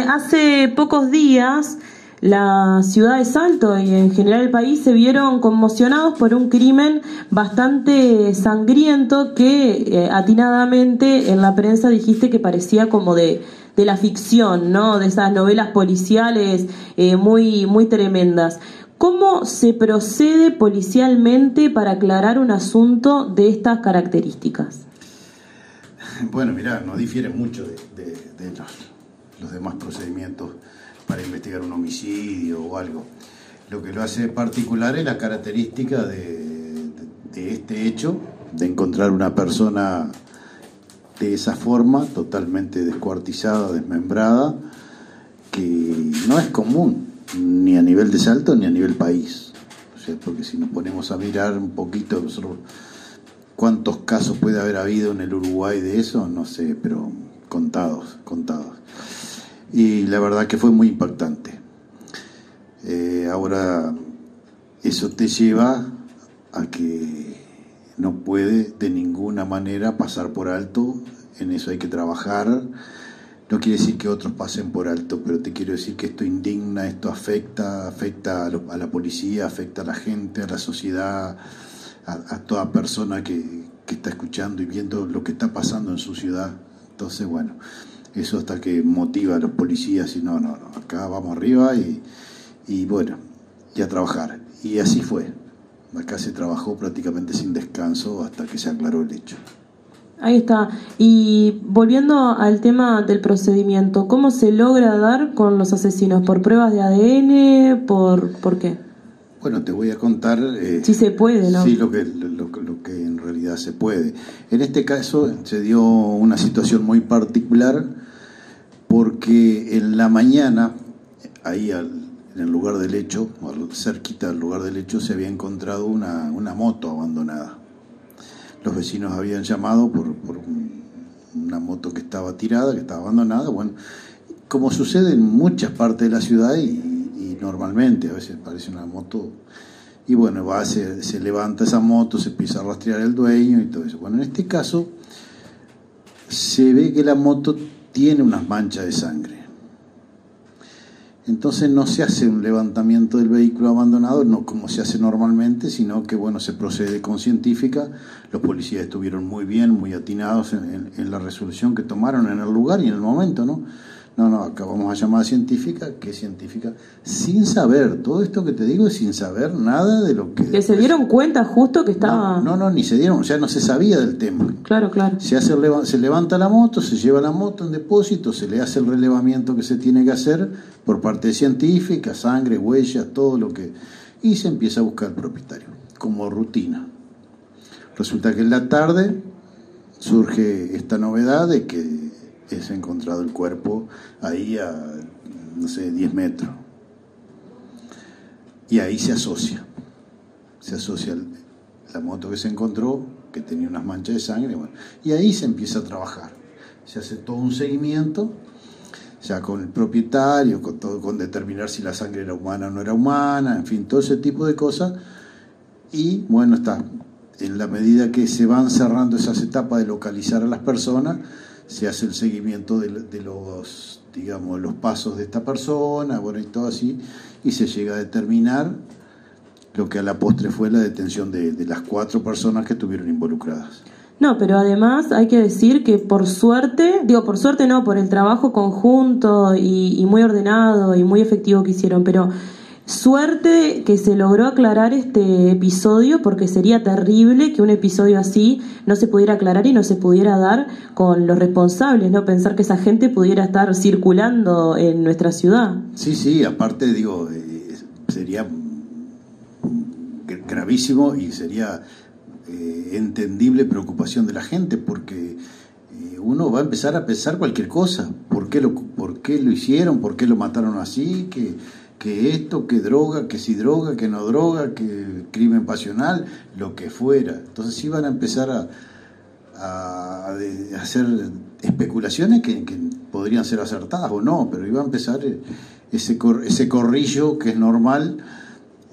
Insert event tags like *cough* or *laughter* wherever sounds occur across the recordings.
Hace pocos días la ciudad de Salto y en general el país se vieron conmocionados por un crimen bastante sangriento que eh, atinadamente en la prensa dijiste que parecía como de, de la ficción, ¿no? De esas novelas policiales eh, muy, muy tremendas. ¿Cómo se procede policialmente para aclarar un asunto de estas características? Bueno, mira, no difiere mucho de, los demás procedimientos para investigar un homicidio o algo. Lo que lo hace particular es la característica de, este hecho, de encontrar una persona de esa forma, totalmente descuartizada, desmembrada, que no es común, ni a nivel de Salto ni a nivel país. O sea, porque si nos ponemos a mirar un poquito cuántos casos puede haber habido en el Uruguay de eso, no sé, pero contados, contados y la verdad que fue muy impactante. Eh, ahora, eso te lleva a que no puede de ninguna manera pasar por alto, en eso hay que trabajar. No quiere decir que otros pasen por alto, pero te quiero decir que esto indigna, esto afecta, afecta a, la policía, afecta a la gente, a la sociedad, a, toda persona que, que está escuchando y viendo lo que está pasando en su ciudad. Entonces, bueno, eso hasta que motiva a los policías y no, no, no, acá vamos arriba y, y bueno, y a trabajar. Y así fue. Acá se trabajó prácticamente sin descanso hasta que se aclaró el hecho. Ahí está. Y volviendo al tema del procedimiento, ¿cómo se logra dar con los asesinos? ¿Por pruebas de ADN? ¿Por, ¿por qué? Bueno, te voy a contar... Eh, si se puede, ¿no? Sí, lo que, lo, lo, que en realidad se puede. En este caso se dio una situación muy particular porque en la mañana, ahí en el lugar del hecho, cerquita del lugar del hecho, se había encontrado una, moto abandonada. Los vecinos habían llamado por, una moto que estaba tirada, que estaba abandonada. Bueno, como sucede en muchas partes de la ciudad y, normalmente, a veces parece una moto y bueno, va, se, se, levanta esa moto, se empieza a rastrear el dueño y todo eso. Bueno, en este caso se ve que la moto tiene unas manchas de sangre. Entonces no se hace un levantamiento del vehículo abandonado, no como se hace normalmente, sino que bueno, se procede con científica. Los policías estuvieron muy bien, muy atinados en, en la resolución que tomaron en el lugar y en el momento, ¿no? No, no, acá vamos a llamar científica, ¿qué científica? Sin saber, todo esto que te digo es sin saber nada de lo que... Que se dieron cuenta justo que estaba... No, no, ni se dieron, o sea, no se sabía del tema. Claro, claro. Se, hace, se levanta la moto, se lleva la moto en depósito, se le hace el relevamiento que se tiene que hacer por parte de científica, sangre, huellas, todo lo que... Y se empieza a buscar el propietario, como rutina. Resulta que en la tarde surge esta novedad de que es encontrado el cuerpo ahí a, no sé, 10 metros. Y ahí se asocia. Se asocia la moto que se encontró, que tenía unas manchas de sangre, y ahí se empieza a trabajar. Se hace todo un seguimiento, ya con el propietario, con, todo, con determinar si la sangre era humana o no era humana, en fin, todo ese tipo de cosas. Y bueno, está, en la medida que se van cerrando esas etapas de localizar a las personas, se hace el seguimiento de, los, digamos, los pasos de esta persona, bueno, y todo así, y se llega a determinar lo que a la postre fue la detención de, las cuatro personas que estuvieron involucradas. No, pero además hay que decir que por suerte, digo por suerte no, por el trabajo conjunto y, y muy ordenado y muy efectivo que hicieron, pero Suerte que se logró aclarar este episodio porque sería terrible que un episodio así no se pudiera aclarar y no se pudiera dar con los responsables, ¿no? Pensar que esa gente pudiera estar circulando en nuestra ciudad. Sí, sí, aparte digo, eh, sería gravísimo y sería eh, entendible preocupación de la gente porque eh, uno va a empezar a pensar cualquier cosa. ¿Por qué, lo, ¿Por qué lo hicieron? ¿Por qué lo mataron así? que que esto, que droga, que si droga, que no droga, que crimen pasional, lo que fuera. Entonces iban a empezar a, a, hacer especulaciones que, podrían ser acertadas o no, pero iba a empezar ese, ese corrillo que es normal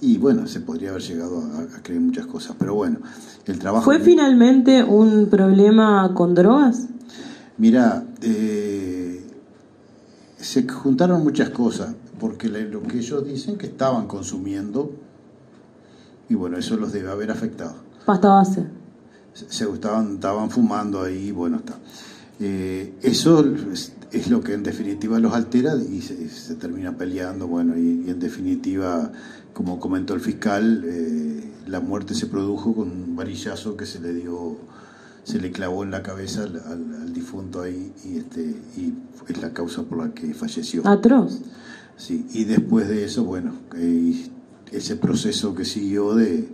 y bueno, se podría haber llegado a, creer muchas cosas, pero bueno, el trabajo... ¿Fue finalmente un problema con drogas? Mira, eh, se juntaron muchas cosas, porque lo que ellos dicen que estaban consumiendo, y bueno, eso los debe haber afectado. Pasta base. Se, estaban, estaban fumando ahí, bueno, está. Eh, eso es, lo que en definitiva los altera y se, termina peleando, bueno, y, en definitiva, como comentó el fiscal, eh, la muerte se produjo con un varillazo que se le dio se le clavó en la cabeza al, difunto ahí y este y es la causa por la que falleció. Atroz. Sí, y después de eso, bueno, eh, ese proceso que siguió de,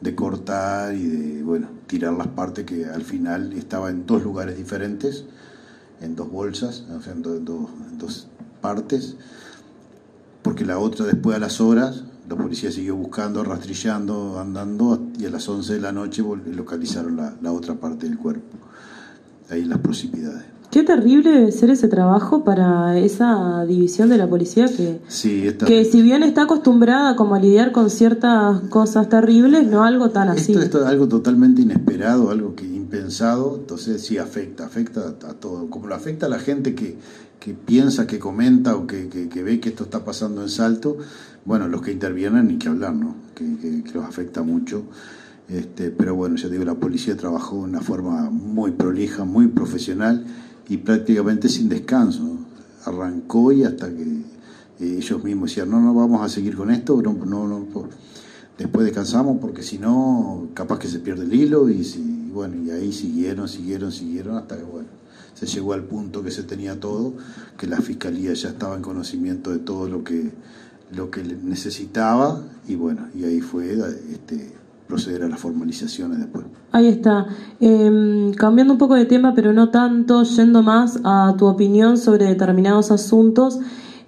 de, cortar y de, bueno, tirar las partes que al final estaba en dos lugares diferentes, en dos bolsas, o sea, en dos partes, porque la otra después a las horas la policía siguió buscando, rastrillando, andando y a las 11 de la noche localizaron la, otra parte del cuerpo, ahí las proximidades. Qué terrible debe ser ese trabajo para esa división de la policía que, que si bien está acostumbrada como a lidiar con ciertas cosas terribles, no algo tan así. Esto, es algo totalmente inesperado, algo que impensado, entonces sí afecta, afecta a todo, como lo afecta a la gente que, que piensa, que comenta o que, que, ve que esto está pasando en Salto, bueno, los que intervienen ni que hablar, ¿no? Que, los afecta mucho. Este, pero bueno, ya digo, la policía trabajó de una forma muy prolija, muy profesional y prácticamente sin descanso. Arrancó y hasta que eh, ellos mismos decían, no, no, vamos a seguir con esto, no, no, no después descansamos porque si no, capaz que se pierde el hilo y, bueno, y ahí siguieron, siguieron, siguieron hasta que, bueno, se llegó al punto que se tenía todo, que la fiscalía ya estaba en conocimiento de todo lo que lo que necesitaba y bueno, y ahí fue este, proceder a las formalizaciones después. Ahí está. Em, cambiando un poco de tema, pero no tanto, yendo más a tu opinión sobre determinados asuntos.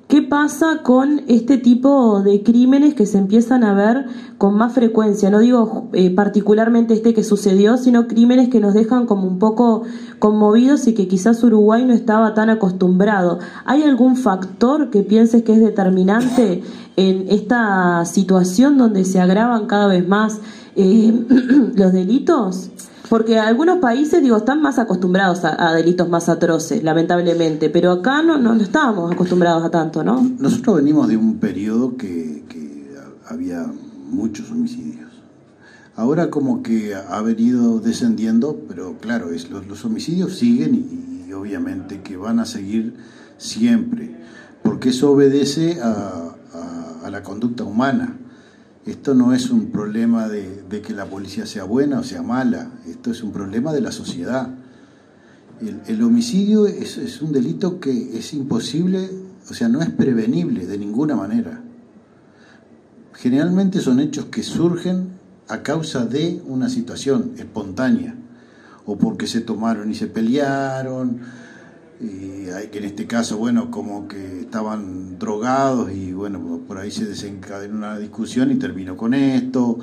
¿Qué pasa con este tipo de crímenes que se empiezan a ver con más frecuencia? No digo eh, particularmente este que sucedió, sino crímenes que nos dejan como un poco conmovidos y que quizás Uruguay no estaba tan acostumbrado. ¿Hay algún factor que pienses que es determinante en esta situación donde se agravan cada vez más eh, *clears throat* los delitos? Porque algunos países, digo, están más acostumbrados a, delitos más atroces, lamentablemente, pero acá no, no, estábamos acostumbrados a tanto, ¿no? Nosotros venimos de un periodo que, había muchos homicidios. Ahora como que ha venido descendiendo, pero claro, es, los, homicidios siguen y, obviamente que van a seguir siempre, porque eso obedece a la conducta humana. Esto no es un problema de, que la policía sea buena o sea mala, esto es un problema de la sociedad. El, homicidio es, un delito que es imposible, o sea, no es prevenible de ninguna manera. Generalmente son hechos que surgen a causa de una situación espontánea, o porque se tomaron y se pelearon, y hay que en este caso, bueno, como que estaban drogados y bueno, por ahí se desencadenó una discusión y terminó con esto.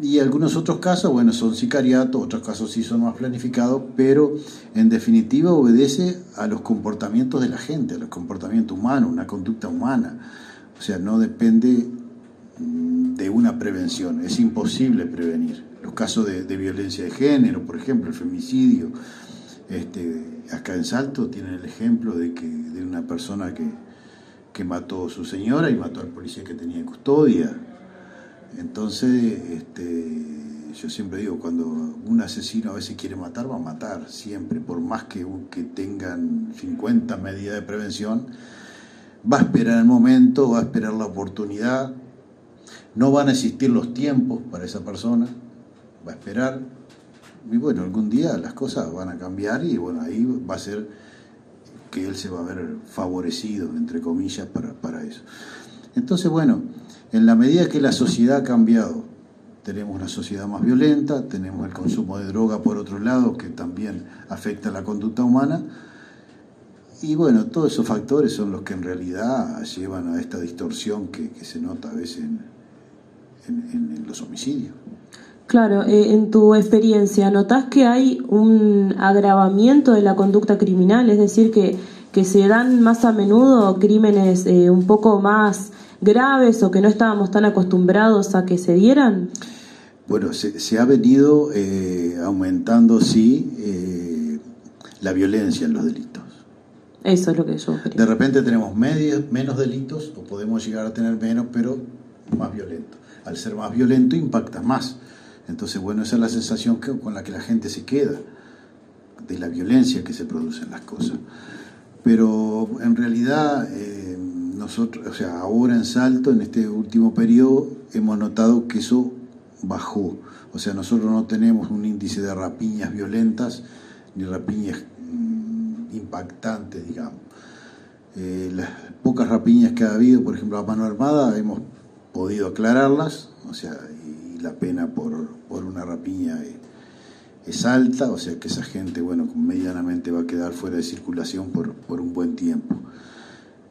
Y algunos otros casos, bueno, son sicariatos, otros casos sí son más planificados, pero en definitiva obedece a los comportamientos de la gente, a los comportamientos humanos, una conducta humana. O sea, no depende de una prevención, es imposible prevenir. Los casos de violencia de género, por ejemplo, el femicidio, este, acá en Salto tienen el ejemplo de, que, de una persona que, que mató a su señora y mató al policía que tenía en custodia. Entonces, este, yo siempre digo, cuando un asesino a veces quiere matar, va a matar, siempre, por más que, que tengan 50 medidas de prevención, va a esperar el momento, va a esperar la oportunidad, no van a existir los tiempos para esa persona, va a esperar, y bueno, algún día las cosas van a cambiar y bueno, ahí va a ser que él se va a ver favorecido, entre comillas, para, para eso. Entonces, bueno, en la medida que la sociedad ha cambiado, tenemos una sociedad más violenta, tenemos el consumo de droga por otro lado, que también afecta la conducta humana, y bueno, todos esos factores son los que en realidad llevan a esta distorsión que, se nota a veces en los homicidios. Claro, eh, en tu experiencia, ¿notás que hay un agravamiento de la conducta criminal? Es decir, que, que se dan más a menudo crímenes eh, un poco más graves o que no estábamos tan acostumbrados a que se dieran? Bueno, se, ha venido eh, aumentando, sí, la violencia en los delitos. Eso es lo que yo De repente tenemos menos delitos, o podemos llegar a tener menos, pero más violento. Al ser más violento impacta más. Entonces, bueno, esa es la sensación con la que la gente se queda, de la violencia que se produce en las cosas. Pero en realidad, eh, nosotros, o sea, ahora en Salto, en este último periodo, hemos notado que eso bajó. O sea, nosotros no tenemos un índice de rapiñas violentas ni rapiñas mm, impactantes, digamos. Eh, las pocas rapiñas que ha habido, por ejemplo, a mano armada, hemos podido aclararlas, o sea, la pena por, por una rapiña es, alta, o sea que esa gente, bueno, medianamente va a quedar fuera de circulación por, por un buen tiempo.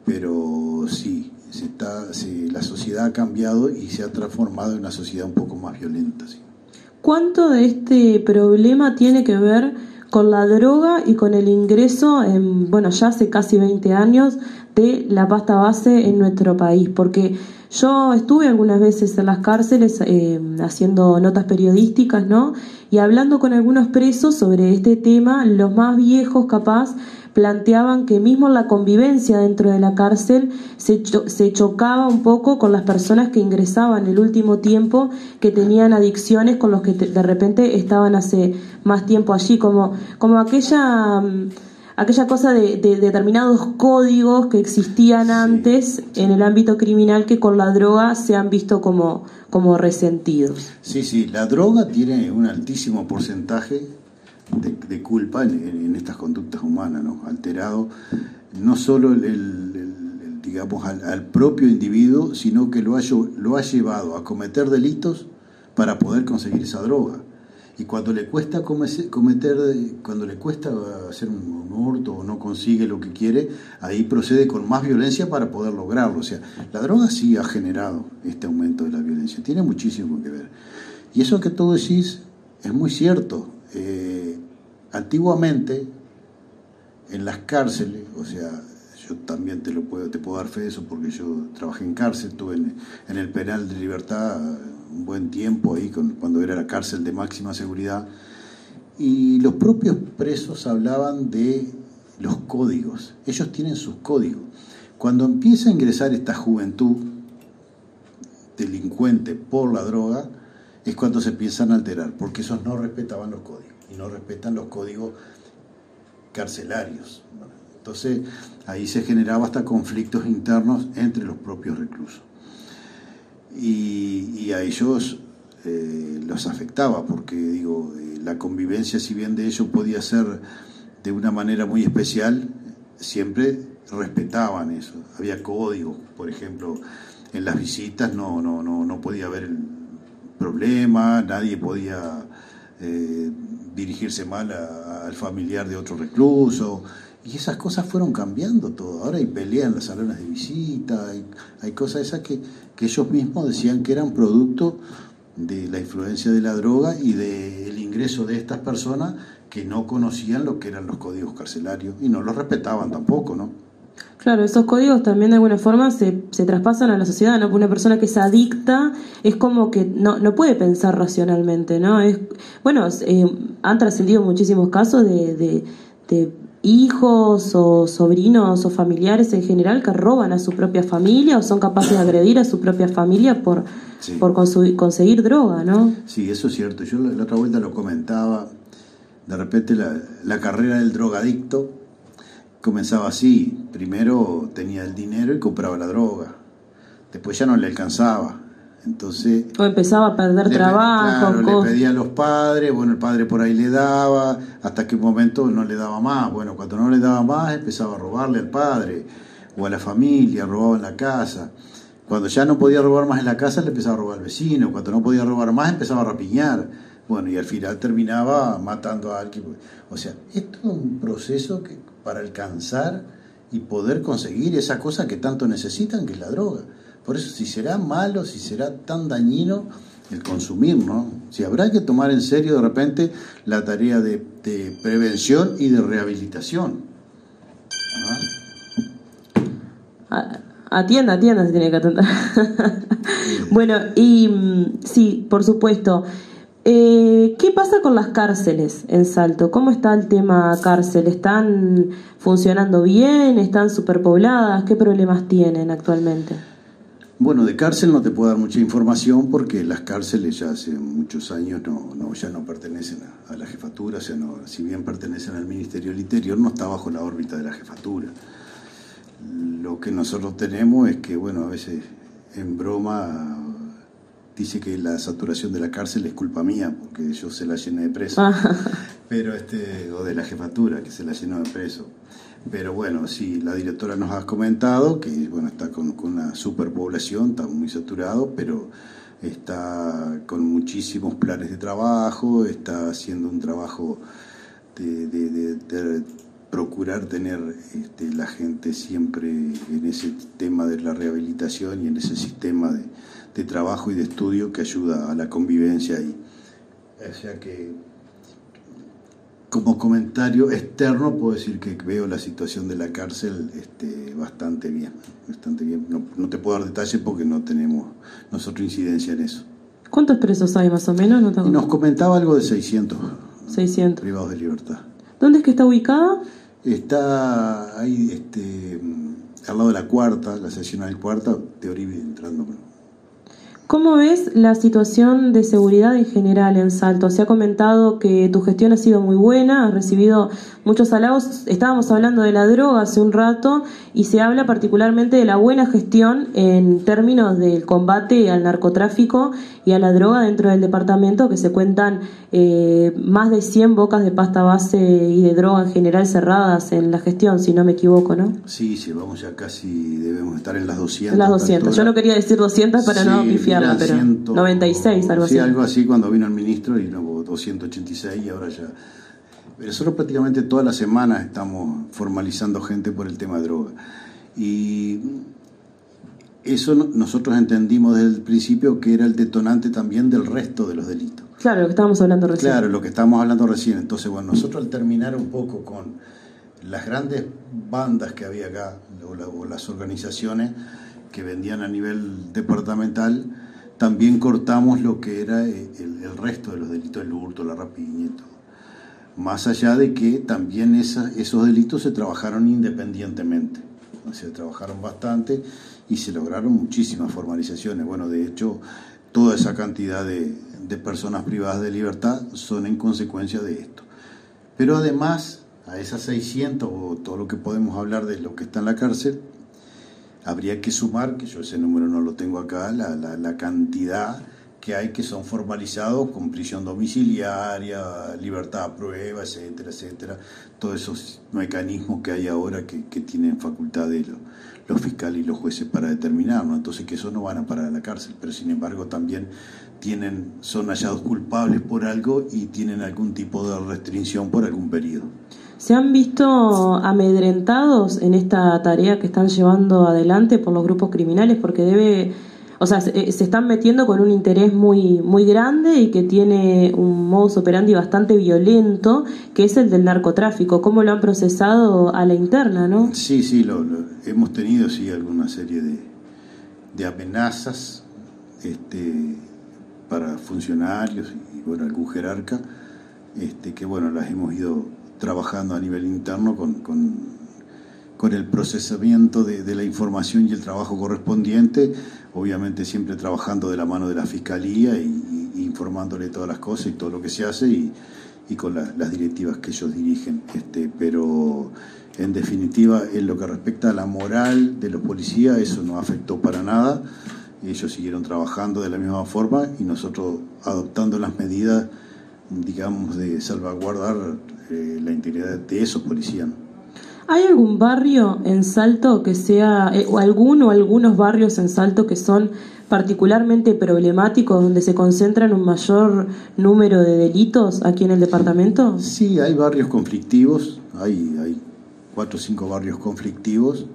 Pero sí, se está, la sociedad ha cambiado y se ha transformado en una sociedad un poco más violenta. ¿sí? ¿Cuánto de este problema tiene que ver con la droga y con el ingreso, en, bueno, ya hace casi 20 años, de la pasta base en nuestro país? Porque yo estuve algunas veces en las cárceles eh, haciendo notas periodísticas, ¿no? Y hablando con algunos presos sobre este tema, los más viejos capaz planteaban que mismo la convivencia dentro de la cárcel se, se chocaba un poco con las personas que ingresaban el último tiempo, que tenían adicciones con los que de repente estaban hace más tiempo allí, como, como aquella... Mm, aquella cosa de, determinados códigos que existían antes en el ámbito criminal que con la droga se han visto como, como resentidos. Sí, sí, la droga tiene un altísimo porcentaje de, culpa en, estas conductas humanas, ¿no? Alterado no solo el, digamos al, propio individuo, sino que lo ha, lo ha llevado a cometer delitos para poder conseguir esa droga. Y cuando le cuesta cometer, cuando le cuesta hacer un, un hurto o no consigue lo que quiere, ahí procede con más violencia para poder lograrlo. O sea, la droga sí ha generado este aumento de la violencia, tiene muchísimo que ver. Y eso que tú decís es muy cierto. Eh, antiguamente, en las cárceles, o sea, yo también te lo puedo, te puedo dar fe de eso porque yo trabajé en cárcel, estuve en, el penal de libertad un buen tiempo ahí cuando era la cárcel de máxima seguridad y los propios presos hablaban de los códigos, ellos tienen sus códigos. Cuando empieza a ingresar esta juventud delincuente por la droga, es cuando se empiezan a alterar, porque esos no respetaban los códigos y no respetan los códigos carcelarios. Entonces ahí se generaba hasta conflictos internos entre los propios reclusos. Y, a ellos eh, los afectaba, porque digo, eh, la convivencia, si bien de ellos podía ser de una manera muy especial, siempre respetaban eso. Había códigos, por ejemplo, en las visitas no, no, no, no podía haber problema, nadie podía eh, dirigirse mal al familiar de otro recluso. Y esas cosas fueron cambiando todo. Ahora hay pelea en los salones de visita, hay, cosas esas que, que, ellos mismos decían que eran producto de la influencia de la droga y del ingreso de estas personas que no conocían lo que eran los códigos carcelarios y no los respetaban tampoco, ¿no? Claro, esos códigos también de alguna forma se, se traspasan a la sociedad, ¿no? Una persona que es adicta es como que no, no puede pensar racionalmente, ¿no? Es, bueno, eh, han trascendido muchísimos casos de, de, hijos o sobrinos o familiares en general que roban a su propia familia o son capaces de agredir a su propia familia por, por conseguir droga, ¿no? Sí, eso es cierto. Yo la, otra vuelta lo comentaba, de repente la, la carrera del drogadicto comenzaba así. Primero tenía el dinero y compraba la droga. Después ya no le alcanzaba. Entonces. O empezaba a perder trabajo. le pedía a los padres, bueno, el padre por ahí le daba, hasta que un momento no le daba más. Bueno, cuando no le daba más, empezaba a robarle al padre o a la familia, robaba en la casa. Cuando ya no podía robar más en la casa, le empezaba a robar al vecino. Cuando no podía robar más, empezaba a rapiñar. Bueno, y al final terminaba matando a alguien. O sea, es todo un proceso que para alcanzar y poder conseguir esa cosa que tanto necesitan, que es la droga. Por eso, si será malo, si será tan dañino el consumir, ¿no? Si habrá que tomar en serio de repente la tarea de, prevención y de rehabilitación. Atienda, atienda, se tiene que atender. *laughs* bueno, y mm, sí, por supuesto. Eh, ¿Qué pasa con las cárceles en Salto? ¿Cómo está el tema cárcel? ¿Están funcionando bien? ¿Están superpobladas? ¿Qué problemas tienen actualmente? Bueno, de cárcel no te puedo dar mucha información porque las cárceles ya hace muchos años no, ya no pertenecen a, la jefatura, o sea, si bien pertenecen al Ministerio del Interior, no está bajo la órbita de la jefatura. Lo que nosotros tenemos es que, bueno, a veces en broma dice que la saturación de la cárcel es culpa mía, porque yo se la llené de preso, ah. pero este, o de la jefatura, que se la llenó de preso. Pero bueno, sí, la directora nos ha comentado que bueno, está con, una superpoblación, está muy saturado, pero está con muchísimos planes de trabajo, está haciendo un trabajo de, procurar tener este, la gente siempre en ese tema de la rehabilitación y en ese sistema de, trabajo y de estudio que ayuda a la convivencia y o sea que como comentario externo puedo decir que veo la situación de la cárcel este, bastante bien, bastante bien. No, te puedo dar detalles porque no tenemos nosotros incidencia en eso. ¿Cuántos presos hay más o menos? Nos comentaba algo de 600. 600. Privados de libertad. ¿Dónde es que está ubicada? Está ahí, este, al lado de la cuarta, la seccional cuarta, de Oribe entrando. ¿Cómo ves la situación de seguridad en general en Salto? Se ha comentado que tu gestión ha sido muy buena, has recibido muchos halagos. Estábamos hablando de la droga hace un rato y se habla particularmente de la buena gestión en términos del combate al narcotráfico y a la droga dentro del departamento, que se cuentan eh, más de 100 bocas de pasta base y de droga en general cerradas en la gestión, si no me equivoco, ¿no? Sí, sí, vamos ya casi, debemos estar en las 200. las 200. Yo no quería decir 200 para no pifiar 96, algo así. Sí, algo así cuando vino el ministro y luego 286 y ahora ya. Pero nosotros prácticamente todas las semanas estamos formalizando gente por el tema de droga. Y eso nosotros entendimos desde el principio que era el detonante también del resto de los delitos. Claro, lo que estábamos hablando recién. Claro, lo que estábamos hablando recién. Entonces, bueno, nosotros al terminar un poco con las grandes bandas que había acá, o, las organizaciones que vendían a nivel departamental, también cortamos lo que era eh, el, resto de los delitos, el hurto, la rapiña y todo. Más allá de que también esos delitos se trabajaron independientemente, se trabajaron bastante y se lograron muchísimas formalizaciones. Bueno, de hecho, toda esa cantidad de, de personas privadas de libertad son en consecuencia de esto. Pero además, a esas 600 o todo lo que podemos hablar de lo que está en la cárcel, habría que sumar, que yo ese número no lo tengo acá, la, la, cantidad que hay que son formalizados con prisión domiciliaria, libertad a prueba, etcétera, etcétera. Todos esos mecanismos que hay ahora que, tienen facultad de los fiscales y los jueces para determinarlo. Entonces que eso no van a parar a la cárcel, pero sin embargo también tienen, son hallados culpables por algo y tienen algún tipo de restricción por algún periodo. ¿Se han visto amedrentados en esta tarea que están llevando adelante por los grupos criminales? Porque debe, o sea, se, están metiendo con un interés muy, muy grande y que tiene un modus operandi bastante violento, que es el del narcotráfico. ¿Cómo lo han procesado a la interna, no? Sí, sí, lo, hemos tenido sí alguna serie de, de amenazas este, para funcionarios y bueno, algún jerarca, este, que bueno, las hemos ido trabajando a nivel interno con, con, el procesamiento de, la información y el trabajo correspondiente, obviamente siempre trabajando de la mano de la Fiscalía y, informándole todas las cosas y todo lo que se hace y, con las directivas que ellos dirigen. Este, pero en definitiva, en lo que respecta a la moral de los policías, eso no afectó para nada. Ellos siguieron trabajando de la misma forma y nosotros adoptando las medidas, digamos, de salvaguardar la integridad de esos policías. ¿Hay algún barrio en Salto que sea, eh, o alguno o algunos barrios en Salto que son particularmente problemáticos, donde se concentran un mayor número de delitos aquí en el departamento? Sí, hay barrios conflictivos, hay, hay cuatro o cinco barrios conflictivos,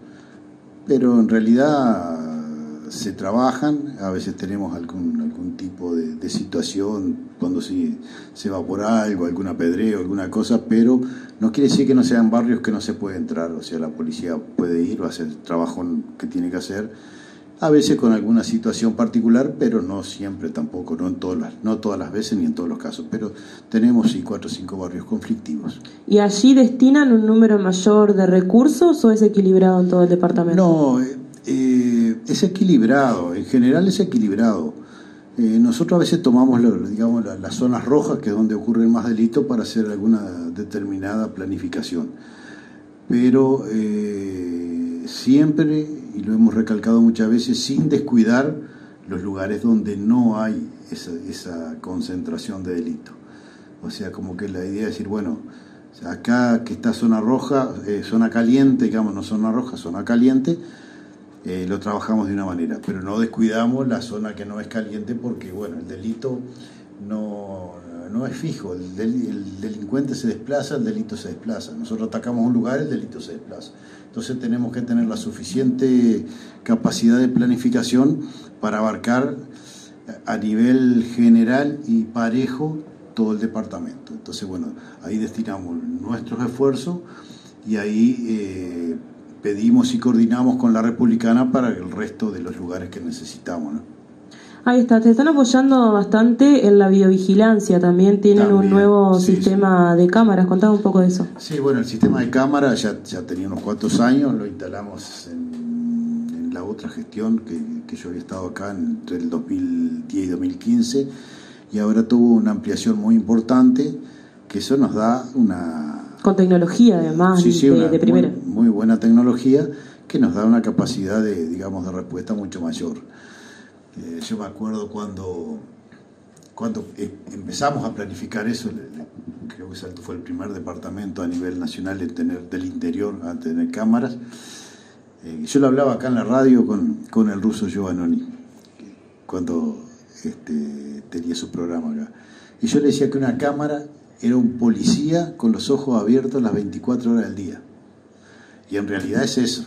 pero en realidad se trabajan, a veces tenemos algún, algún tipo de, situación cuando se, se va por algo, algún apedreo, alguna cosa, pero no quiere decir que no sean barrios que no se puede entrar, o sea, la policía puede ir, va a hacer el trabajo que tiene que hacer, a veces con alguna situación particular, pero no siempre tampoco, no, en todas las, no todas las veces ni en todos los casos, pero tenemos sí cuatro o cinco barrios conflictivos. ¿Y allí destinan un número mayor de recursos o es equilibrado en todo el departamento? No, eh, eh, es equilibrado, en general es equilibrado. Eh, nosotros a veces tomamos digamos, las zonas rojas, que es donde ocurren más delitos, para hacer alguna determinada planificación. Pero siempre y lo hemos recalcado muchas veces, sin descuidar los lugares donde no hay esa, concentración de delito. O sea, como que la idea es decir, bueno, acá que está zona roja, eh, zona caliente, digamos, no zona roja, zona caliente, eh, lo trabajamos de una manera, pero no descuidamos la zona que no es caliente porque, bueno, el delito no, no es fijo, el, delincuente se desplaza, el delito se desplaza. Nosotros atacamos un lugar, el delito se desplaza. Entonces tenemos que tener la suficiente capacidad de planificación para abarcar a nivel general y parejo todo el departamento. Entonces, bueno, ahí destinamos nuestros esfuerzos y ahí eh, pedimos y coordinamos con la republicana para el resto de los lugares que necesitamos. ¿no? Ahí está, te están apoyando bastante en la videovigilancia, también tienen un nuevo sistema de cámaras, contame un poco de eso. Sí, bueno, el sistema de cámaras ya, ya tenía unos cuantos años, lo instalamos en, la otra gestión que, yo había estado acá entre el 2010 y 2015 y ahora tuvo una ampliación muy importante que eso nos da una... Con tecnología además, de, primera. Muy, muy buena tecnología que nos da una capacidad de, digamos, de respuesta mucho mayor. Eh, yo me acuerdo cuando, cuando eh, empezamos a planificar eso, creo que Salto fue el primer departamento a nivel nacional en tener del interior a tener cámaras. Eh, yo lo hablaba acá en la radio con, con el ruso Giovannoni, cuando este, tenía su programa acá. Y yo le decía que una cámara era un policía con los ojos abiertos las 24 horas del día. Y en realidad es eso,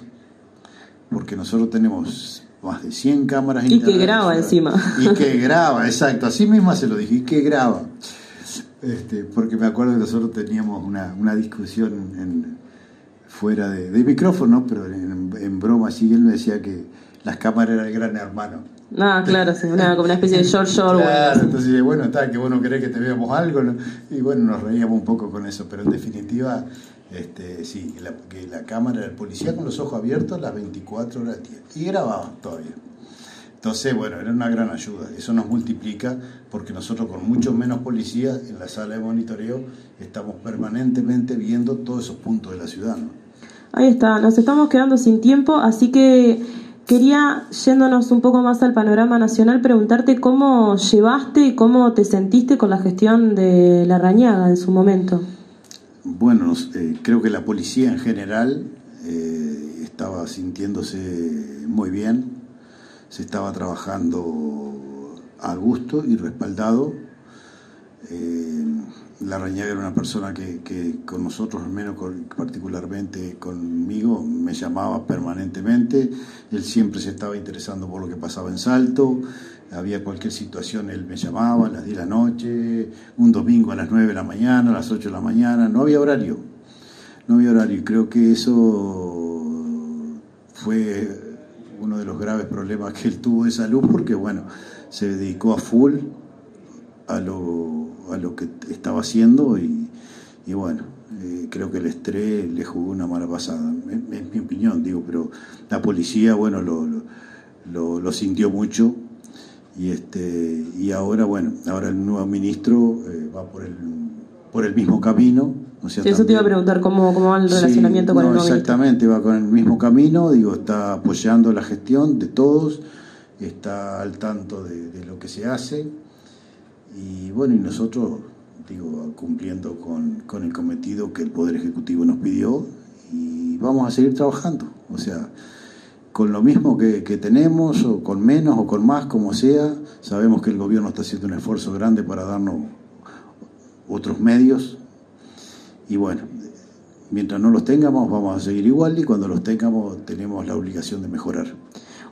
porque nosotros tenemos más de 100 cámaras y que graba encima. Y que graba exacto así misma se lo dije y que graba. Este, porque me acuerdo que nosotros teníamos una, una discusión en, fuera de, de, micrófono pero en, broma así él me decía que las cámaras eran el gran hermano Ah, claro, sí, una, como una especie de George Orwell. Claro, entonces, bueno, está, que bueno querés que te veamos algo, y bueno, nos reíamos un poco con eso, pero en definitiva, este, sí, la, que la cámara del policía con los ojos abiertos las 24 horas y grababa todavía. Entonces, bueno, era una gran ayuda. Eso nos multiplica porque nosotros con muchos menos policías en la sala de monitoreo estamos permanentemente viendo todos esos puntos de la ciudad. ¿no? Ahí está, nos estamos quedando sin tiempo, así que quería, yéndonos un poco más al panorama nacional, preguntarte cómo llevaste y cómo te sentiste con la gestión de la Rañaga en su momento. Bueno, eh, creo que la policía en general eh, estaba sintiéndose muy bien, se estaba trabajando a gusto y respaldado. Eh, la Rañaga era una persona que, que, con nosotros, al menos particularmente conmigo, me llamaba permanentemente. Él siempre se estaba interesando por lo que pasaba en Salto había cualquier situación, él me llamaba a las 10 de la noche, un domingo a las 9 de la mañana, a las 8 de la mañana, no había horario, no había horario. Y creo que eso fue uno de los graves problemas que él tuvo de salud, porque bueno, se dedicó a full a lo, a lo que estaba haciendo y, bueno, eh, creo que el estrés le jugó una mala pasada, es, mi opinión, digo, pero la policía, bueno, lo, lo, lo sintió mucho y este y ahora bueno ahora el nuevo ministro eh, va por el por el mismo camino eso te iba a preguntar cómo, cómo va el relacionamiento con el nuevo exactamente va con el mismo camino digo está apoyando la gestión de todos está al tanto de, de lo que se hace y bueno y nosotros digo cumpliendo con, con el cometido que el poder ejecutivo nos pidió y vamos a seguir trabajando o sea con lo mismo que, tenemos, o con menos, o con más, como sea. Sabemos que el gobierno está haciendo un esfuerzo grande para darnos otros medios. Y bueno, mientras no los tengamos, vamos a seguir igual y cuando los tengamos, tenemos la obligación de mejorar.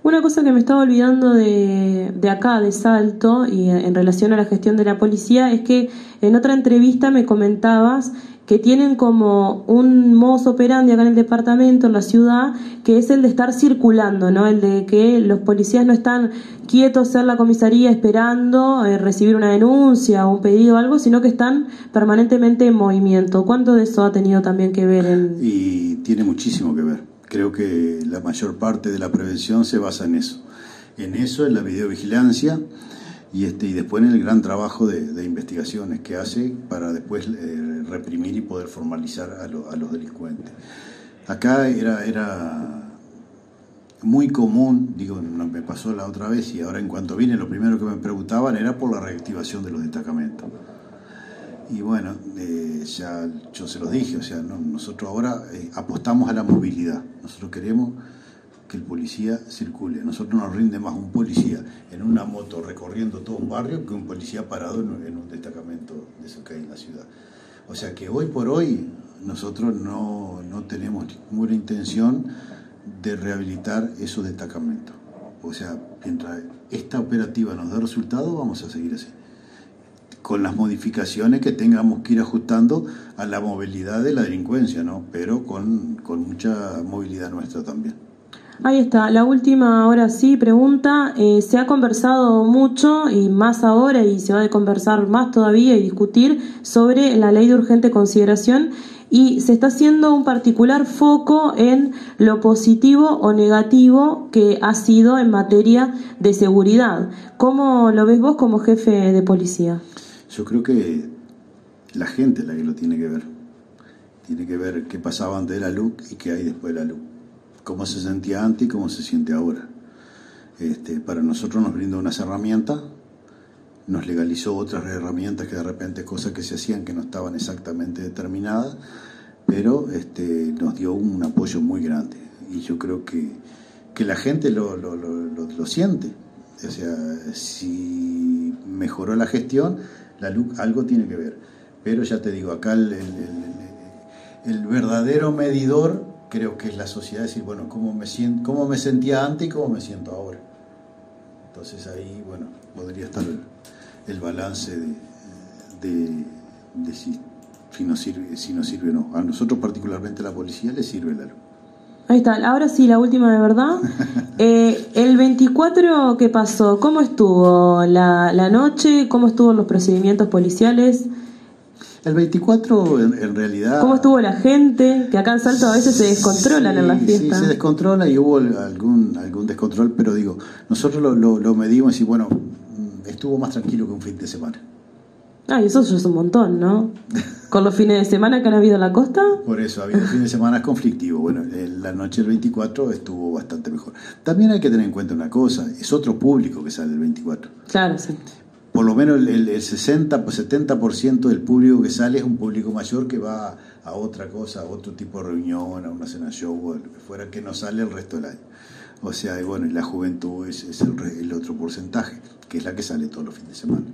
Una cosa que me estaba olvidando de, de, acá, de Salto, y en relación a la gestión de la policía, es que en otra entrevista me comentabas que tienen como un modus operandi acá en el departamento, en la ciudad, que es el de estar circulando, ¿no? El de que los policías no están quietos en la comisaría esperando eh, recibir una denuncia o un pedido o algo, sino que están permanentemente en movimiento. ¿Cuánto de eso ha tenido también que ver en...? Y tiene muchísimo que ver. Creo que la mayor parte de la prevención se basa en eso. En eso, en la videovigilancia y, este, y después en el gran trabajo de, investigaciones que hace para después eh, reprimir y poder formalizar a, a, los delincuentes. Acá era, era muy común, digo, me pasó la otra vez y ahora en cuanto vine lo primero que me preguntaban era por la reactivación de los destacamentos. Y bueno, eh, ya yo se los dije, o sea, nosotros ahora eh, apostamos a la movilidad, nosotros queremos que el policía circule. nosotros nos rinde más un policía en una moto recorriendo todo un barrio que un policía parado en, un destacamento de eso que hay en la ciudad. O sea que hoy por hoy nosotros no, no tenemos ninguna intención de rehabilitar esos destacamentos. O sea, mientras esta operativa nos dé resultado, vamos a seguir así. Con las modificaciones que tengamos que ir ajustando a la movilidad de la delincuencia, ¿no? Pero con, con mucha movilidad nuestra también. Ahí está, la última ahora sí pregunta. Eh, se ha conversado mucho y más ahora y se va a conversar más todavía y discutir sobre la ley de urgente consideración y se está haciendo un particular foco en lo positivo o negativo que ha sido en materia de seguridad. ¿Cómo lo ves vos como jefe de policía? Yo creo que la gente es la que lo tiene que ver. Tiene que ver qué pasaba antes de la luz y qué hay después de la luz cómo se sentía antes y cómo se siente ahora. Este, para nosotros nos brindó unas herramientas, nos legalizó otras herramientas que de repente cosas que se hacían que no estaban exactamente determinadas, pero este, nos dio un apoyo muy grande y yo creo que, que la gente lo, lo, lo, siente. O sea, si mejoró la gestión, la luz algo tiene que ver. Pero ya te digo, acá el, el, verdadero medidor creo que es la sociedad decir, bueno, cómo me, siento, cómo me sentía antes y cómo me siento ahora. Entonces ahí, bueno, podría estar el, balance de, de, si, si, nos sirve, si nos sirve o no. A nosotros particularmente la policía le sirve la luz. Ahí está, ahora sí, la última de verdad. *laughs* Eh, el 24, ¿qué pasó? ¿Cómo estuvo la, la noche? ¿Cómo estuvo los procedimientos policiales? El 24 en, realidad... ¿Cómo estuvo la gente? Que acá en Salto a veces se descontrolan en las fiestas. Sí, se descontrola y hubo algún, algún descontrol, pero digo, nosotros lo, lo, medimos y bueno, estuvo más tranquilo que un fin de semana. Ah, y eso es un montón, ¿no? *laughs* Con los fines de semana que han habido en la costa. Por eso, ha habido fines de semana conflictivos. Bueno, la noche del 24 estuvo bastante mejor. También hay que tener en cuenta una cosa, es otro público que sale el 24. Claro, sí por lo menos el, el 60, 70% del público que sale es un público mayor que va a otra cosa, a otro tipo de reunión, a una cena show, o lo que fuera, que no sale el resto del año. O sea, bueno, la juventud es, el, otro porcentaje, que es la que sale todos los fines de semana.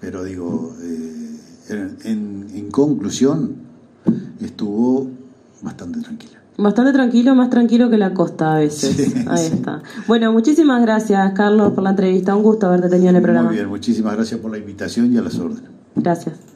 Pero digo, eh, en, en conclusión, estuvo bastante tranquila. Bastante tranquilo, más tranquilo que la costa a veces. Ahí está. Bueno, muchísimas gracias, Carlos, por la entrevista. Un gusto haberte tenido en el programa. Muy bien, muchísimas gracias por la invitación y a las órdenes. Gracias.